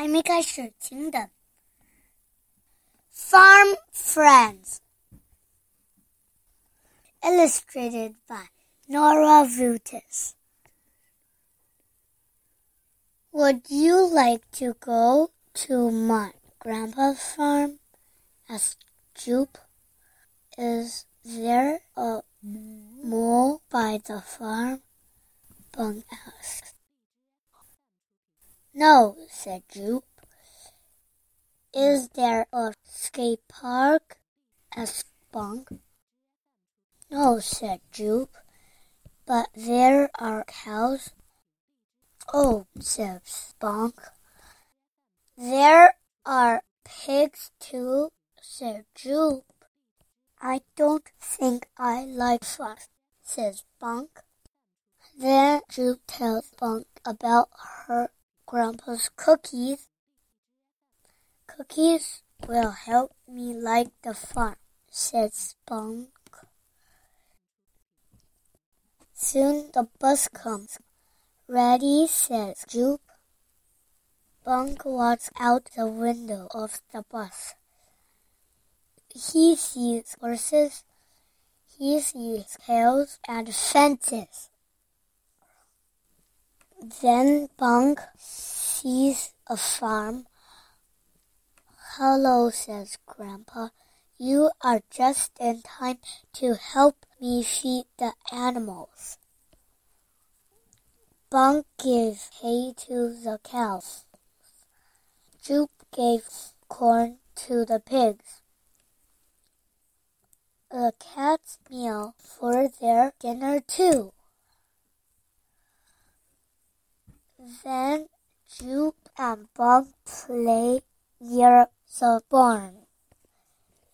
还没开始，请等。Farm Friends, illustrated by Nora Vutis. Would you like to go to my grandpa's farm? asked Jupe. Is there a mole by the farm? Bunk asked. No, said Jupe. Is there a skate park? asked Bunk. No, said Jupe. But there are cows. Oh, said Spunk. There are pigs too, said Jupe. I don't think I like fun, says Bunk. Then Jupe tells Bunk about her grandpa's cookies. Cookies will help me like the farm, said Spunk. Soon the bus comes. Ready, says Jupe. Bunk walks out the window of the bus. He sees horses. He sees hills and fences. Then Bunk sees a farm. Hello, says Grandpa. You are just in time to help me feed the animals. Bunk gave hay to the cows. Jupe gave corn to the pigs. The cats Then Jupe and Bunk play near the barn.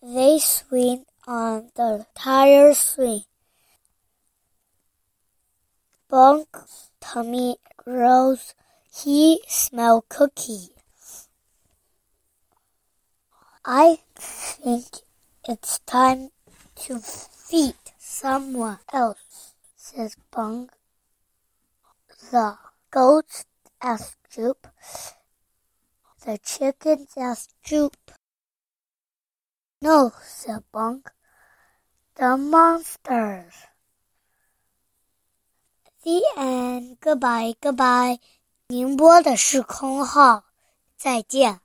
They swing on the tire swing. Bunk's tummy grows. He smell cookie. I think it's time to feed someone else, says Bunk. The goats asked Jupe. The chickens asked Jupe. No, said Bunk. The monsters. The end. Goodbye, goodbye. 宁波的时空号，再见。